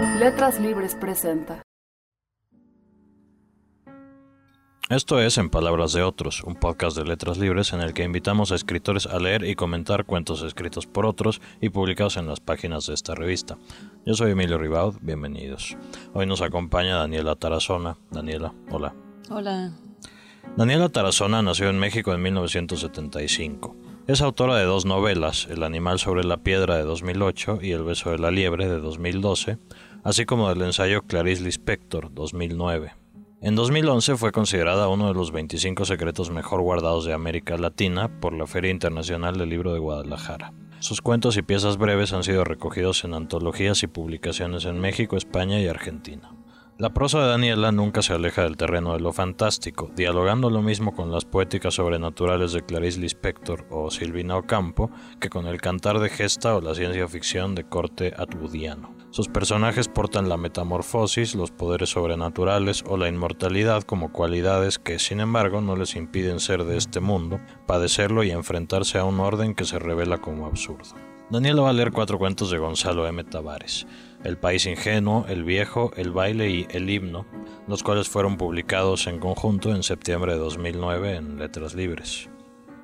Letras Libres presenta. Esto es En Palabras de Otros, un podcast de letras libres en el que invitamos a escritores a leer y comentar cuentos escritos por otros y publicados en las páginas de esta revista. Yo soy Emilio Ribaud, bienvenidos. Hoy nos acompaña Daniela Tarazona. Daniela, hola. Hola. Daniela Tarazona nació en México en 1975. Es autora de dos novelas, El animal sobre la piedra de 2008 y El beso de la liebre de 2012, así como del ensayo Clarice Lispector 2009. En 2011 fue considerada uno de los 25 secretos mejor guardados de América Latina por la Feria Internacional del Libro de Guadalajara. Sus cuentos y piezas breves han sido recogidos en antologías y publicaciones en México, España y Argentina. La prosa de Daniela nunca se aleja del terreno de lo fantástico, dialogando lo mismo con las poéticas sobrenaturales de Clarice Lispector o Silvina Ocampo que con el cantar de gesta o la ciencia ficción de corte atwoodiano. Sus personajes portan la metamorfosis, los poderes sobrenaturales o la inmortalidad como cualidades que, sin embargo, no les impiden ser de este mundo, padecerlo y enfrentarse a un orden que se revela como absurdo. Daniela va a leer cuatro cuentos de Gonzalo M. Tavares, El País Ingenuo, El Viejo, El Baile y El Himno, los cuales fueron publicados en conjunto en septiembre de 2009 en Letras Libres.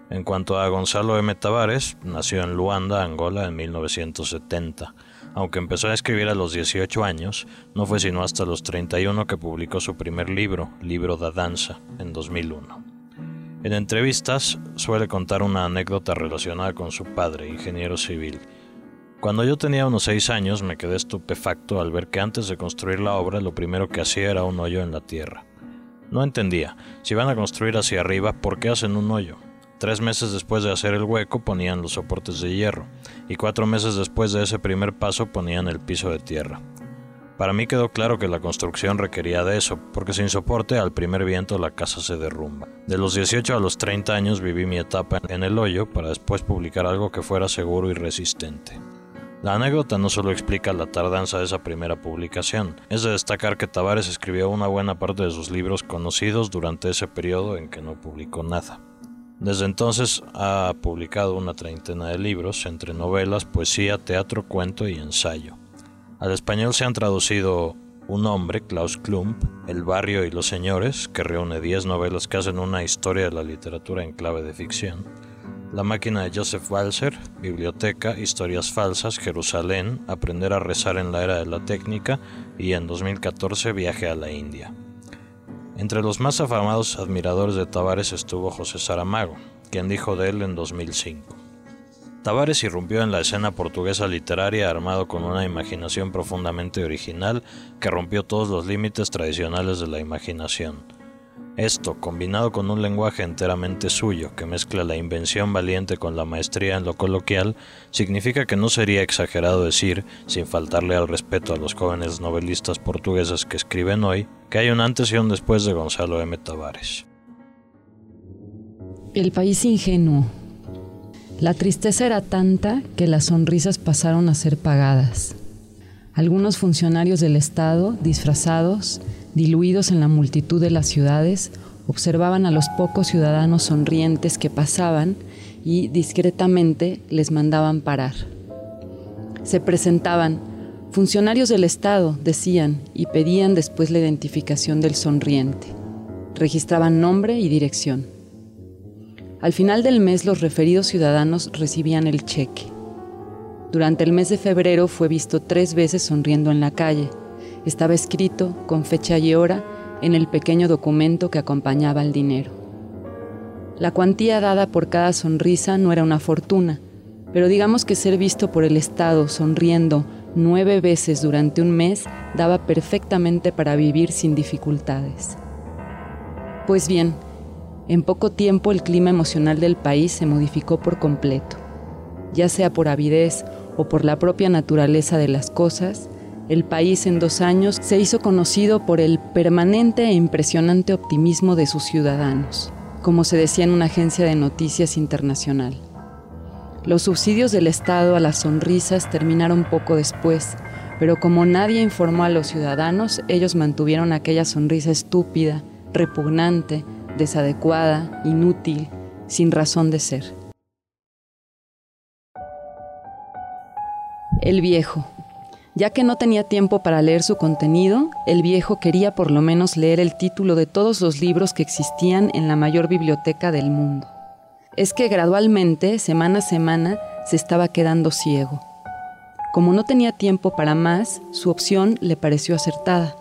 En cuanto a Gonzalo M. Tavares, nació en Luanda, Angola, en 1970 aunque empezó a escribir a los 18 años, no fue sino hasta los 31 que publicó su primer libro, Libro da Danza, en 2001. En entrevistas suele contar una anécdota relacionada con su padre, ingeniero civil. Cuando yo tenía unos 6 años me quedé estupefacto al ver que antes de construir la obra lo primero que hacía era un hoyo en la tierra. No entendía, si van a construir hacia arriba, ¿por qué hacen un hoyo? Tres meses después de hacer el hueco ponían los soportes de hierro y cuatro meses después de ese primer paso ponían el piso de tierra. Para mí quedó claro que la construcción requería de eso, porque sin soporte al primer viento la casa se derrumba. De los 18 a los 30 años viví mi etapa en el hoyo para después publicar algo que fuera seguro y resistente. La anécdota no solo explica la tardanza de esa primera publicación, es de destacar que Tavares escribió una buena parte de sus libros conocidos durante ese periodo en que no publicó nada. Desde entonces ha publicado una treintena de libros, entre novelas, poesía, teatro, cuento y ensayo. Al español se han traducido Un hombre, Klaus Klump, El barrio y los señores, que reúne 10 novelas que hacen una historia de la literatura en clave de ficción. La máquina de Joseph Walser, Biblioteca, Historias falsas, Jerusalén, Aprender a rezar en la era de la técnica y en 2014 Viaje a la India. Entre los más afamados admiradores de Tavares estuvo José Saramago, quien dijo de él en 2005. Tavares irrumpió en la escena portuguesa literaria armado con una imaginación profundamente original que rompió todos los límites tradicionales de la imaginación esto, combinado con un lenguaje enteramente suyo que mezcla la invención valiente con la maestría en lo coloquial, significa que no sería exagerado decir, sin faltarle al respeto a los jóvenes novelistas portugueses que escriben hoy, que hay un antes y un después de Gonzalo M. Tavares. El país ingenuo. La tristeza era tanta que las sonrisas pasaron a ser pagadas. Algunos funcionarios del Estado, disfrazados, diluidos en la multitud de las ciudades, observaban a los pocos ciudadanos sonrientes que pasaban y discretamente les mandaban parar. Se presentaban, funcionarios del Estado, decían, y pedían después la identificación del sonriente. Registraban nombre y dirección. Al final del mes los referidos ciudadanos recibían el cheque. Durante el mes de febrero fue visto tres veces sonriendo en la calle, estaba escrito con fecha y hora en el pequeño documento que acompañaba el dinero. La cuantía dada por cada sonrisa no era una fortuna, pero digamos que ser visto por el Estado sonriendo nueve veces durante un mes daba perfectamente para vivir sin dificultades. Pues bien, en poco tiempo el clima emocional del país se modificó por completo. Ya sea por avidez o por la propia naturaleza de las cosas, el país en dos años se hizo conocido por el permanente e impresionante optimismo de sus ciudadanos, como se decía en una agencia de noticias internacional. Los subsidios del Estado a las sonrisas terminaron poco después, pero como nadie informó a los ciudadanos, ellos mantuvieron aquella sonrisa estúpida, repugnante, desadecuada, inútil, sin razón de ser. El viejo, Ya que no tenía tiempo para leer su contenido, el viejo quería por lo menos leer el título de todos los libros que existían en la mayor biblioteca del mundo. Es que gradualmente, semana a semana, se estaba quedando ciego. Como no tenía tiempo para más, su opción le pareció acertada.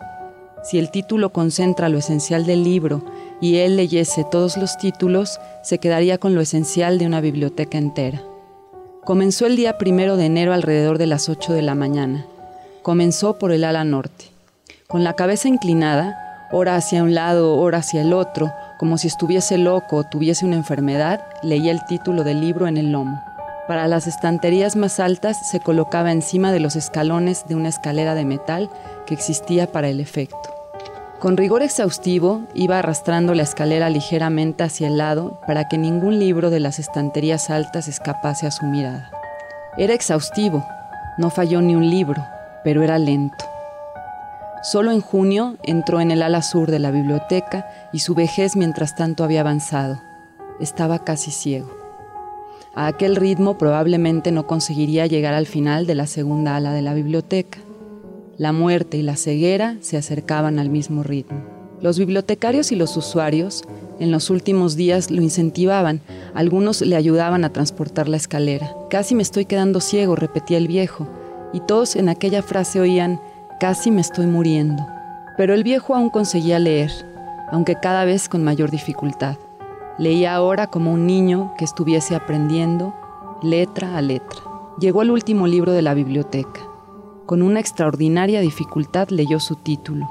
Si el título concentra lo esencial del libro y él leyese todos los títulos, se quedaría con lo esencial de una biblioteca entera. Comenzó el día primero de enero alrededor de las 8 de la mañana. Comenzó por el ala norte. Con la cabeza inclinada, ora hacia un lado, ora hacia el otro, como si estuviese loco o tuviese una enfermedad, leía el título del libro en el lomo. Para las estanterías más altas se colocaba encima de los escalones de una escalera de metal que existía para el efecto. Con rigor exhaustivo iba arrastrando la escalera ligeramente hacia el lado para que ningún libro de las estanterías altas escapase a su mirada. Era exhaustivo, no falló ni un libro, pero era lento. Solo en junio entró en el ala sur de la biblioteca y su vejez mientras tanto había avanzado. Estaba casi ciego. A aquel ritmo probablemente no conseguiría llegar al final de la segunda ala de la biblioteca. La muerte y la ceguera se acercaban al mismo ritmo. Los bibliotecarios y los usuarios en los últimos días lo incentivaban, algunos le ayudaban a transportar la escalera. Casi me estoy quedando ciego, repetía el viejo, y todos en aquella frase oían, casi me estoy muriendo. Pero el viejo aún conseguía leer, aunque cada vez con mayor dificultad. Leía ahora como un niño que estuviese aprendiendo letra a letra. Llegó al último libro de la biblioteca. Con una extraordinaria dificultad leyó su título.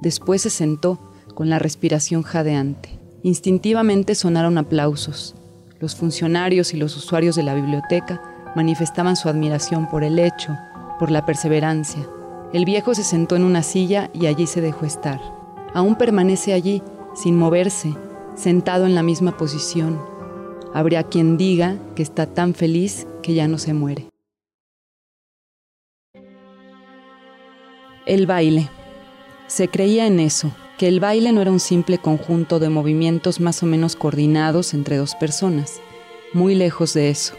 Después se sentó con la respiración jadeante. Instintivamente sonaron aplausos. Los funcionarios y los usuarios de la biblioteca manifestaban su admiración por el hecho, por la perseverancia. El viejo se sentó en una silla y allí se dejó estar. Aún permanece allí, sin moverse, sentado en la misma posición. Habría quien diga que está tan feliz que ya no se muere. El baile. Se creía en eso, que el baile no era un simple conjunto de movimientos más o menos coordinados entre dos personas. Muy lejos de eso.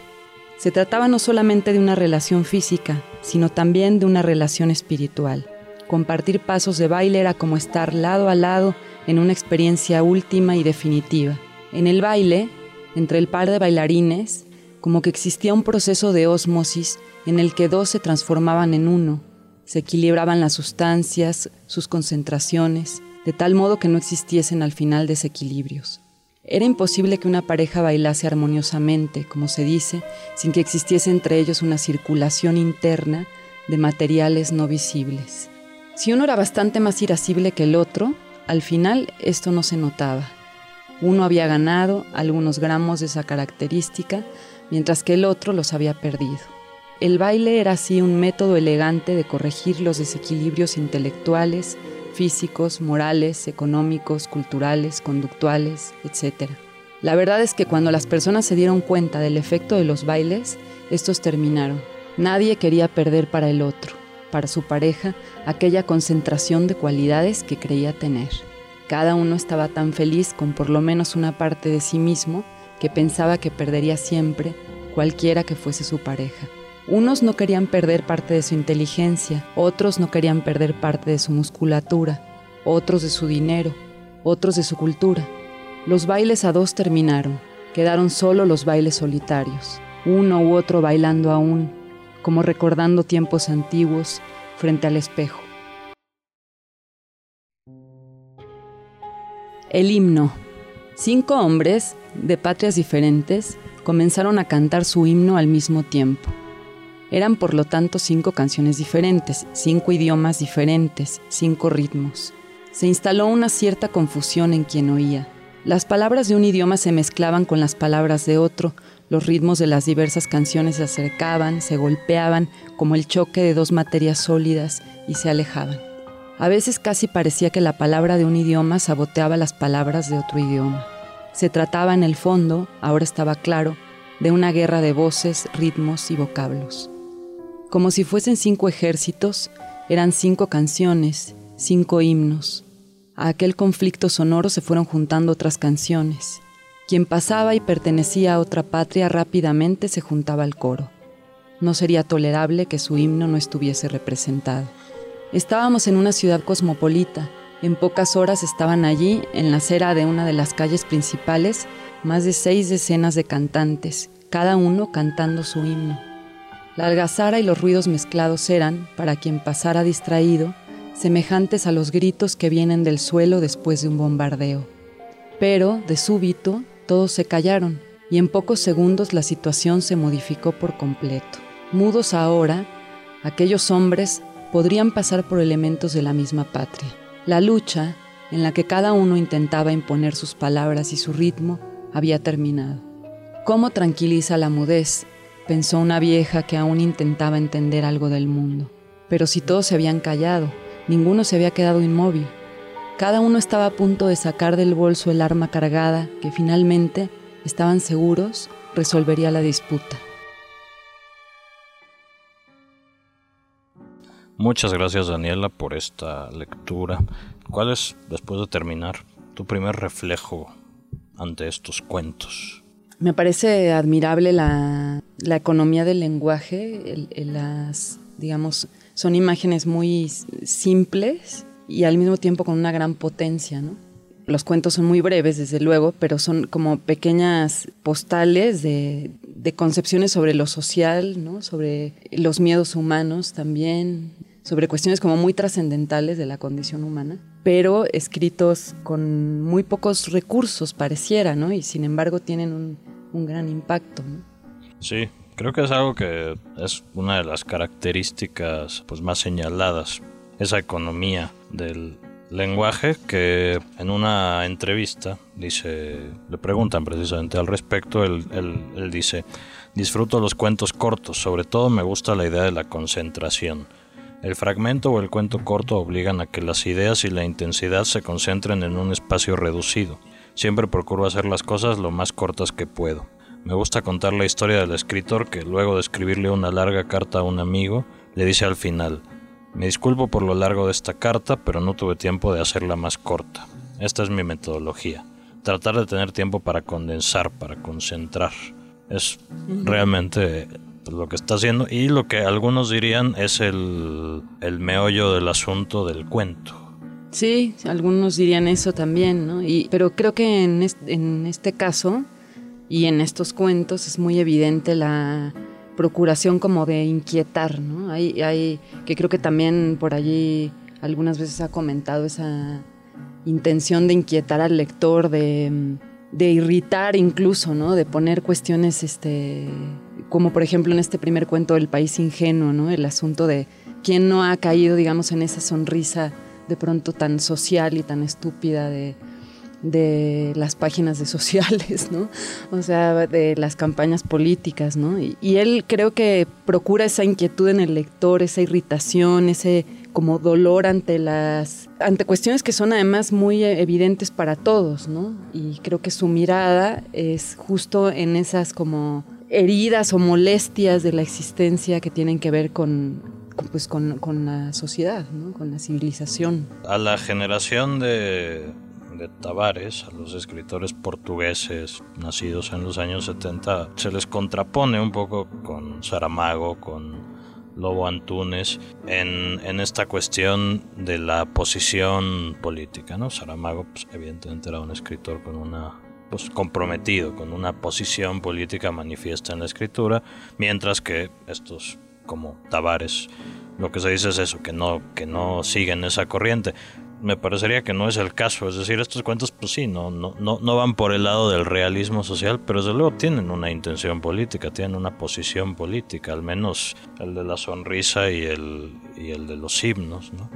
Se trataba no solamente de una relación física, sino también de una relación espiritual. Compartir pasos de baile era como estar lado a lado en una experiencia última y definitiva. En el baile, entre el par de bailarines, como que existía un proceso de ósmosis en el que dos se transformaban en uno, se equilibraban las sustancias, sus concentraciones, de tal modo que no existiesen al final desequilibrios. Era imposible que una pareja bailase armoniosamente, como se dice, sin que existiese entre ellos una circulación interna de materiales no visibles. Si uno era bastante más irascible que el otro, al final esto no se notaba. Uno había ganado algunos gramos de esa característica, mientras que el otro los había perdido. El baile era así un método elegante de corregir los desequilibrios intelectuales, físicos, morales, económicos, culturales, conductuales, etc. La verdad es que cuando las personas se dieron cuenta del efecto de los bailes, estos terminaron. Nadie quería perder para el otro para su pareja aquella concentración de cualidades que creía tener. Cada uno estaba tan feliz con por lo menos una parte de sí mismo que pensaba que perdería siempre cualquiera que fuese su pareja. Unos no querían perder parte de su inteligencia, otros no querían perder parte de su musculatura, otros de su dinero, otros de su cultura. Los bailes a dos terminaron, quedaron solo los bailes solitarios, uno u otro bailando aún, como recordando tiempos antiguos frente al espejo. El himno. Cinco hombres, de patrias diferentes, comenzaron a cantar su himno al mismo tiempo. Eran por lo tanto cinco canciones diferentes, cinco idiomas diferentes, cinco ritmos. Se instaló una cierta confusión en quien oía. Las palabras de un idioma se mezclaban con las palabras de otro, los ritmos de las diversas canciones se acercaban, se golpeaban como el choque de dos materias sólidas y se alejaban. A veces casi parecía que la palabra de un idioma saboteaba las palabras de otro idioma. Se trataba en el fondo, ahora estaba claro, de una guerra de voces, ritmos y vocablos. Como si fuesen cinco ejércitos, eran cinco canciones, cinco himnos. A aquel conflicto sonoro se fueron juntando otras canciones, quien pasaba y pertenecía a otra patria rápidamente se juntaba al coro. no sería tolerable que su himno no estuviese representado. Estábamos en una ciudad cosmopolita. En pocas horas estaban allí, en la acera de una de las calles principales, más de seis decenas de cantantes, cada uno cantando su himno. La algazara y los ruidos mezclados eran, para quien pasara distraído, semejantes a los gritos que vienen del suelo después de un bombardeo. Pero, de súbito, todos se callaron y en pocos segundos la situación se modificó por completo. Mudos ahora, aquellos hombres podrían pasar por elementos de la misma patria. La lucha, en la que cada uno intentaba imponer sus palabras y su ritmo, había terminado. ¿Cómo tranquiliza la mudez? Pensó una vieja que aún intentaba entender algo del mundo. Pero si todos se habían callado, ninguno se había quedado inmóvil. Cada uno estaba a punto de sacar del bolso el arma cargada que finalmente, estaban seguros, resolvería la disputa. Muchas gracias Daniela por esta lectura. ¿Cuál es, después de terminar, tu primer reflejo ante estos cuentos? Me parece admirable la, economía del lenguaje, las, digamos, son imágenes muy simples y al mismo tiempo con una gran potencia, ¿no? Los cuentos son muy breves, desde luego, pero son como pequeñas postales de, concepciones sobre lo social, ¿no? sobre los miedos humanos también, sobre cuestiones como muy trascendentales de la condición humana, pero escritos con muy pocos recursos, pareciera, ¿no? Y sin embargo tienen un, gran impacto. Sí, creo que es algo que es una de las características pues, más señaladas, esa economía del lenguaje que en una entrevista dice, le preguntan precisamente al respecto, él, dice, disfruto los cuentos cortos, sobre todo me gusta la idea de la concentración. El fragmento o el cuento corto obligan a que las ideas y la intensidad se concentren en un espacio reducido. Siempre procuro hacer las cosas lo más cortas que puedo. Me gusta contar la historia del escritor que luego de escribirle una larga carta a un amigo, le dice al final, me disculpo por lo largo de esta carta, pero no tuve tiempo de hacerla más corta. Esta es mi metodología. Tratar de tener tiempo para condensar, para concentrar. Es realmente lo que está haciendo y lo que algunos dirían es el, el meollo del asunto del cuento. Sí, algunos dirían eso también, ¿no? Y, pero creo que en en este caso y en estos cuentos es muy evidente la procuración como de inquietar, ¿no? Hay, hay, que creo que también por allí algunas veces ha comentado esa intención de inquietar al lector, de, de irritar incluso, ¿no? De poner cuestiones, este, como por ejemplo en este primer cuento del país ingenuo. El asunto de quién no ha caído, digamos, en esa sonrisa de pronto tan social y tan estúpida de de las páginas de sociales, ¿no? O sea, de las campañas políticas, ¿no? Y, él creo que procura esa inquietud en el lector, esa irritación, ese como dolor ante las ante cuestiones que son además muy evidentes para todos, ¿no? Y creo que su mirada es justo en esas como heridas o molestias de la existencia que tienen que ver con, pues con, con la sociedad, ¿no? con la civilización. A la generación de Tavares, a los escritores portugueses nacidos en los años 70, se les contrapone un poco con Saramago, con Lobo Antunes, en, en esta cuestión de la posición política. ¿no? Saramago, pues, evidentemente, era un escritor con una pues, comprometido con una posición política manifiesta en la escritura, mientras que estos como Tavares, lo que se dice es eso, que no, que no siguen esa corriente me parecería que no es el caso. Es decir, estos cuentos, pues sí, no, no, no, van por el lado del realismo social, pero desde luego tienen una intención política, tienen una posición política, al menos el de la sonrisa y el, y el de los himnos. ¿no?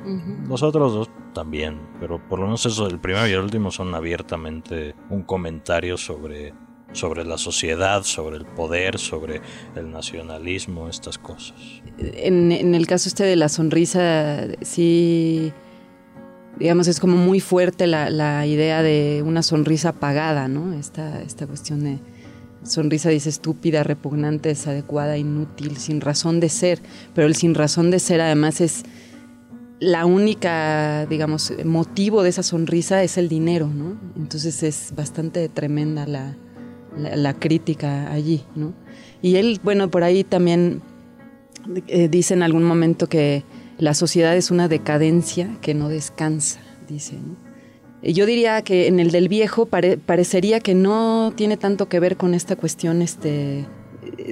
Los otros dos también, pero por lo menos eso, el primero y el último son abiertamente un comentario sobre sobre la sociedad, sobre el poder, sobre el nacionalismo, estas cosas. En, en el caso este de la sonrisa, sí digamos, es como muy fuerte la, idea de una sonrisa apagada, ¿no? Esta, esta cuestión de sonrisa, dice, estúpida, repugnante, desadecuada, inútil, sin razón de ser, pero el sin razón de ser además es la única, digamos, motivo de esa sonrisa es el dinero, ¿no? Entonces es bastante tremenda la, la, crítica allí, ¿no? Y él, bueno, por ahí también eh, dice en algún momento que la sociedad es una decadencia que no descansa, dice. Yo diría que en el del viejo parecería que no tiene tanto que ver con esta cuestión este,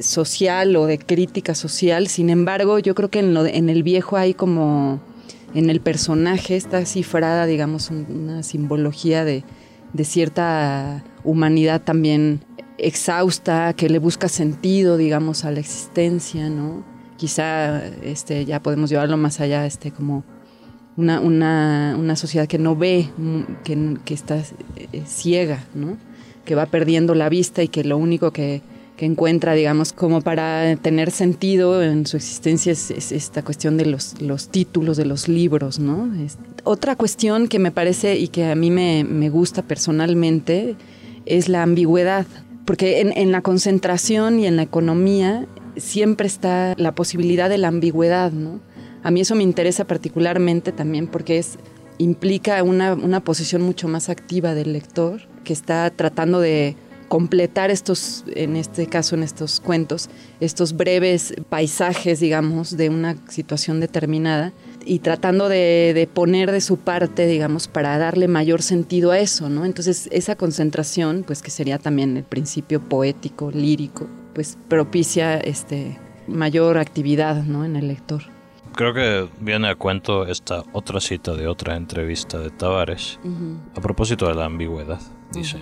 social o de crítica social, sin embargo yo creo que en, el viejo hay como, en el personaje está cifrada, digamos, una simbología de, de cierta humanidad también exhausta, que le busca sentido, digamos, a la existencia, ¿no? Quizá este, ya podemos llevarlo más allá, este, como una, una, una sociedad que no ve, que, que está eh, ciega, ¿no? Que va perdiendo la vista y que lo único que, que encuentra, digamos, como para tener sentido en su existencia es, esta cuestión de los, los, títulos de los libros, ¿no? otra cuestión que me parece y que a mí me, me gusta personalmente es la ambigüedad, porque en, la concentración y en la economía siempre está la posibilidad de la ambigüedad, ¿no? A mí eso me interesa particularmente también porque es, implica una, una posición mucho más activa del lector que está tratando de completar estos, en este caso, en estos cuentos, estos breves paisajes, digamos, de una situación determinada y tratando de, poner de su parte, digamos, para darle mayor sentido a eso, ¿no? Entonces, esa concentración, pues que sería también el principio poético, lírico, pues propicia este, mayor actividad, ¿no? En el lector. Creo que viene a cuento esta otra cita de otra entrevista de Tavares a propósito de la ambigüedad. Dice,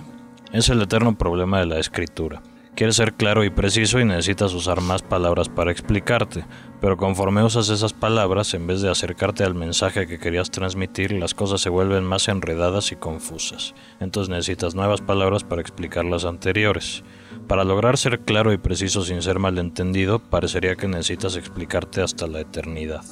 es el eterno problema de la escritura. Quieres ser claro y preciso y necesitas usar más palabras para explicarte, pero conforme usas esas palabras, en vez de acercarte al mensaje que querías transmitir, las cosas se vuelven más enredadas y confusas. Entonces necesitas nuevas palabras para explicar las anteriores. Para lograr ser claro y preciso sin ser malentendido, parecería que necesitas explicarte hasta la eternidad.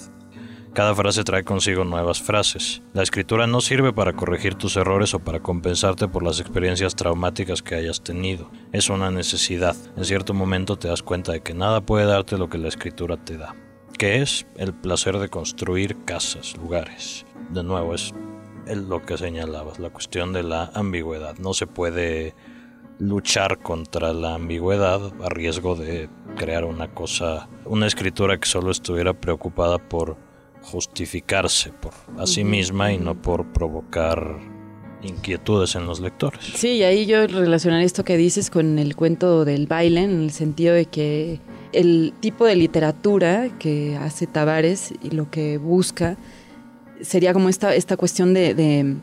Cada frase trae consigo nuevas frases. La escritura no sirve para corregir tus errores o para compensarte por las experiencias traumáticas que hayas tenido. Es una necesidad. En cierto momento te das cuenta de que nada puede darte lo que la escritura te da. Que es el placer de construir casas, lugares. De nuevo, es lo que señalabas, la cuestión de la ambigüedad. No se puede luchar contra la ambigüedad a riesgo de crear una cosa, una escritura que solo estuviera preocupada por justificarse por a sí misma y no por provocar inquietudes en los lectores. Sí, y ahí yo relacionaría esto que dices con el cuento del baile, en el sentido de que el tipo de literatura que hace Tavares y lo que busca sería como esta, esta cuestión de,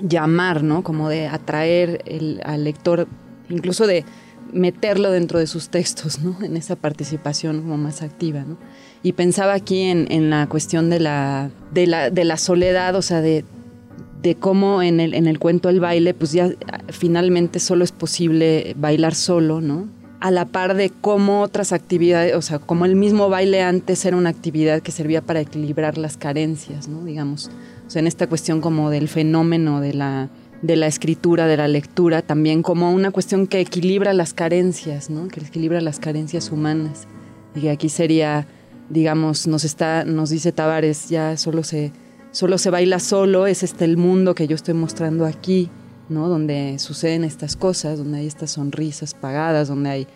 llamar, ¿no? Como de atraer al lector, incluso de meterlo dentro de sus textos, ¿no? En esa participación como más activa, ¿no? Y pensaba aquí en, la cuestión de la, de la, de la soledad, o sea, de, de cómo en el, en el cuento El baile, pues ya finalmente solo es posible bailar solo, ¿no? A la par de cómo otras actividades, o sea, como el mismo baile antes era una actividad que servía para equilibrar las carencias, ¿no? Digamos, en esta cuestión como del fenómeno de la, de la escritura, de la lectura, también como una cuestión que equilibra las carencias, ¿no? Que equilibra las carencias humanas. Y aquí sería digamos, nos está, nos dice Tavares, ya solo se, solo se baila solo, es este el mundo que yo estoy mostrando aquí, ¿no? Donde suceden estas cosas, donde hay estas sonrisas pagadas, donde hay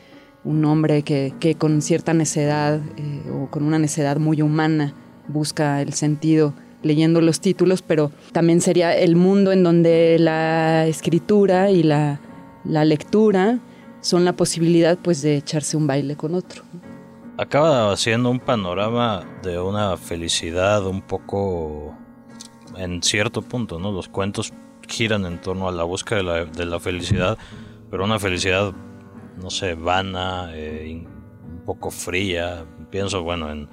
un hombre que, que con cierta necedad eh, o con una necedad muy humana busca el sentido leyendo los títulos, pero también sería el mundo en donde la escritura y la, la lectura son la posibilidad pues de echarse un baile con otro acaba haciendo un panorama de una felicidad un poco en cierto punto, ¿no? Los cuentos giran en torno a la búsqueda de la, felicidad, pero una felicidad, no sé, vana, eh, un poco fría. Pienso, bueno, en,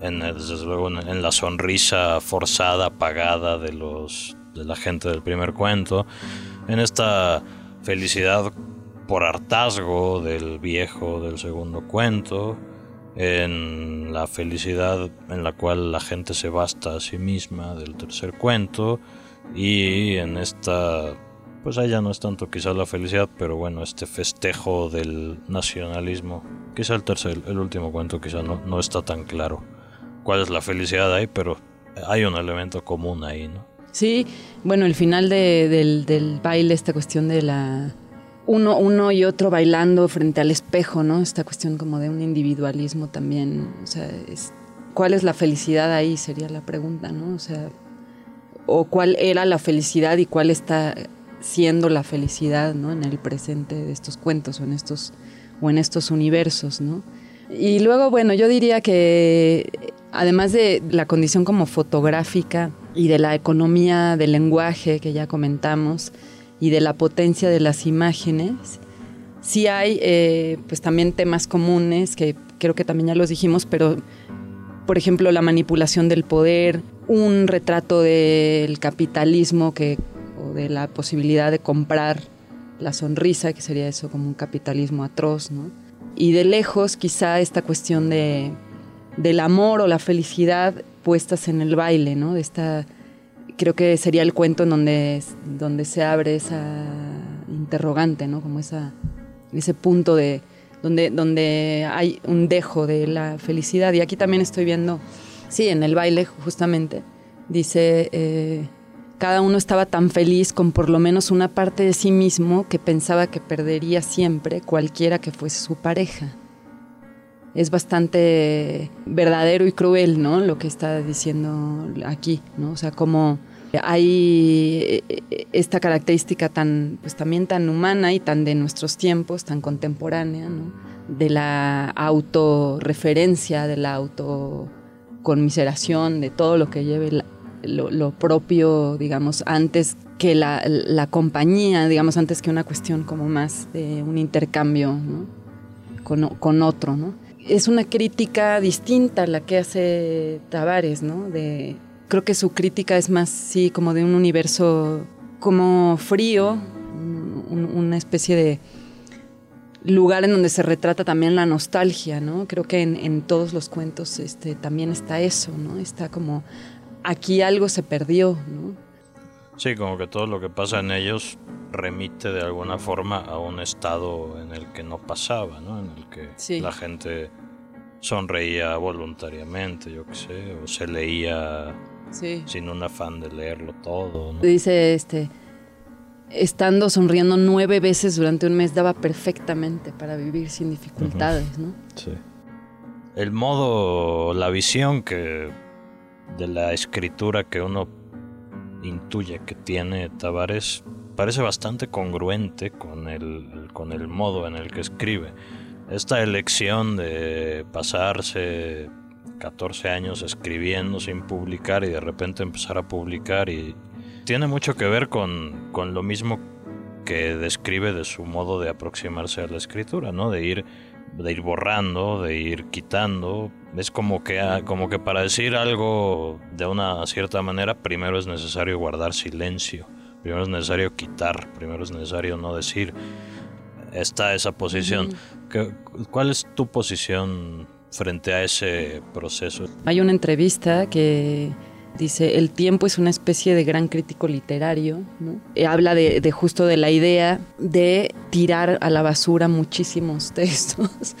desde luego en, la sonrisa forzada, apagada de los de la gente del primer cuento, en esta felicidad por hartazgo del viejo del segundo cuento, en la felicidad en la cual la gente se basta a sí misma del tercer cuento y en esta pues allá no es tanto quizá la felicidad pero bueno este festejo del nacionalismo quizá el tercer el último cuento quizá no, no está tan claro cuál es la felicidad ahí pero hay un elemento común ahí no sí bueno el final del, del baile esta cuestión de la uno, uno y otro bailando frente al espejo, ¿no? Esta cuestión como de un individualismo también, o sea, ¿cuál es la felicidad ahí? Sería la pregunta, ¿no? O sea, o cuál era la felicidad y cuál está siendo la felicidad, ¿no? En el presente de estos cuentos o en estos, o en estos universos, ¿no? Y luego, bueno, yo diría que además de la condición como fotográfica y de la economía del lenguaje que ya comentamos, y de la potencia de las imágenes, sí hay eh, pues también temas comunes que creo que también ya los dijimos, pero por ejemplo la manipulación del poder, un retrato del capitalismo que, o de la posibilidad de comprar la sonrisa, que sería eso como un capitalismo atroz, ¿no? Y de lejos quizá esta cuestión de, del amor o la felicidad puestas en el baile, ¿no? Esta creo que sería el cuento en donde, donde se abre esa interrogante, ¿no? Como esa, ese punto de donde, donde hay un dejo de la felicidad. Y aquí también estoy viendo, sí, en el baile justamente, dice, eh, cada uno estaba tan feliz con por lo menos una parte de sí mismo que pensaba que perdería siempre cualquiera que fuese su pareja. Es bastante verdadero y cruel, ¿no? Lo que está diciendo aquí, ¿no? O sea, como hay eh, esta característica tan, pues también tan humana y tan de nuestros tiempos, tan contemporánea, de la autorreferencia, de la autoconmiseración, de todo lo que lleve lo, propio, digamos, antes que la, compañía, digamos, antes que una cuestión como más de un intercambio con, con, otro. ¿no? Es una crítica distinta a la que hace Tavares, ¿no? de Creo que su crítica es más, sí, como de un universo como frío, una especie de lugar en donde se retrata también la nostalgia, ¿no? Creo que en, todos los cuentos este, también está eso, ¿no? Está como, aquí algo se perdió, ¿no? Sí, como que todo lo que pasa en ellos remite de alguna forma a un estado en el que no pasaba, ¿no? En el que la gente sonreía voluntariamente, yo qué sé, o se leía sin un afán de leerlo todo. Dice este, estando sonriendo nueve veces durante un mes daba perfectamente para vivir sin dificultades, ¿no? Sí. El modo, la visión que de la escritura que uno intuye que tiene Tavares parece bastante congruente con el, con el modo en el que escribe. Esta elección de pasarse 14 años escribiendo sin publicar y de repente empezar a publicar y tiene mucho que ver con, con lo mismo que describe de su modo de aproximarse a la escritura, ¿no? De ir de ir borrando, de ir quitando. Es como que, ah, como que para decir algo de una cierta manera, primero es necesario guardar silencio, primero es necesario quitar, primero es necesario no decir. Está esa posición. ¿Cuál es tu posición frente a ese proceso. Hay una entrevista que dice, el tiempo es una especie de gran crítico literario, eh, habla de, justo de la idea de tirar a la basura muchísimos textos,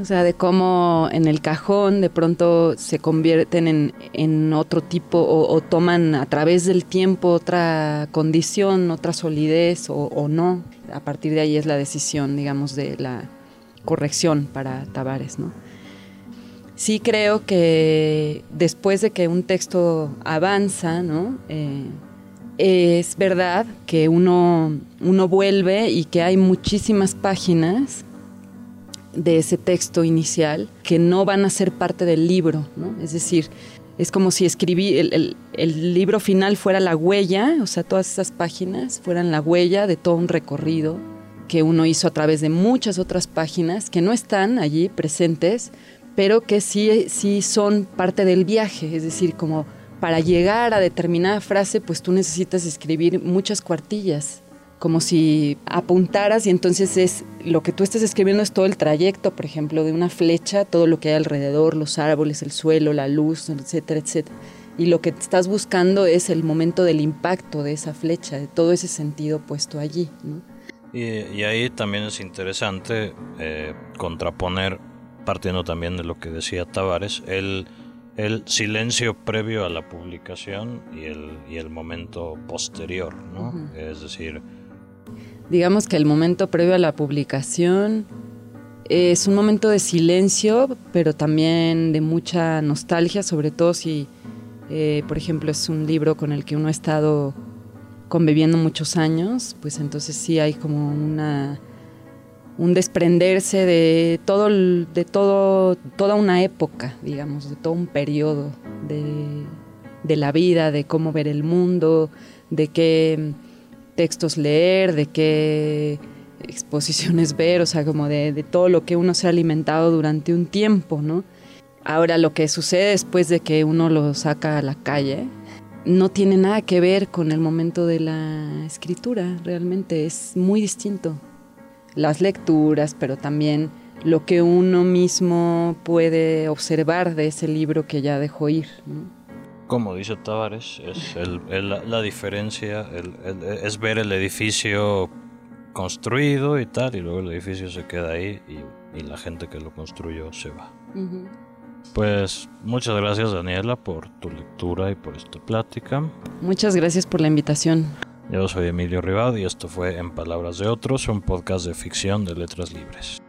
o sea, de cómo en el cajón de pronto se convierten en, otro tipo o, toman a través del tiempo otra condición, otra solidez o, o no. A partir de ahí es la decisión, digamos, de la corrección para Tavares, ¿no? Sí creo que después de que un texto avanza, ¿no? Eh, es verdad que uno, uno vuelve y que hay muchísimas páginas de ese texto inicial que no van a ser parte del libro. Es decir, es como si escribí, el, el, libro final fuera la huella, o sea, todas esas páginas fueran la huella de todo un recorrido que uno hizo a través de muchas otras páginas que no están allí presentes, pero que sí, sí son parte del viaje, es decir, como para llegar a determinada frase, pues tú necesitas escribir muchas cuartillas, como si apuntaras y entonces es lo que tú estás escribiendo es todo el trayecto, por ejemplo, de una flecha, todo lo que hay alrededor, los árboles, el suelo, la luz, etcétera, etcétera. Y lo que estás buscando es el momento del impacto de esa flecha, de todo ese sentido puesto allí. Y, ahí también es interesante eh, contraponer partiendo también de lo que decía Tavares, el, el silencio previo a la publicación y el, y el momento posterior, ¿no? Es decir... digamos que el momento previo a la publicación es un momento de silencio, pero también de mucha nostalgia, sobre todo si, eh, por ejemplo, es un libro con el que uno ha estado conviviendo muchos años, pues entonces sí hay como una un desprenderse de todo de todo toda una época, digamos, de todo un periodo de, de la vida, de cómo ver el mundo, de qué textos leer, de qué exposiciones ver, o sea, como de, todo lo que uno se ha alimentado durante un tiempo, ¿no? Ahora lo que sucede después de que uno lo saca a la calle no tiene nada que ver con el momento de la escritura, realmente es muy distinto. Las lecturas, pero también lo que uno mismo puede observar de ese libro que ya dejó ir. Como dice Tavares, es la diferencia, es ver el edificio construido y tal, y luego el edificio se queda ahí y, la gente que lo construyó se va. Pues muchas gracias Daniela por tu lectura y por esta plática. Muchas gracias por la invitación. Yo soy Emilio Ribad y esto fue En Palabras de Otros, un podcast de ficción de letras libres.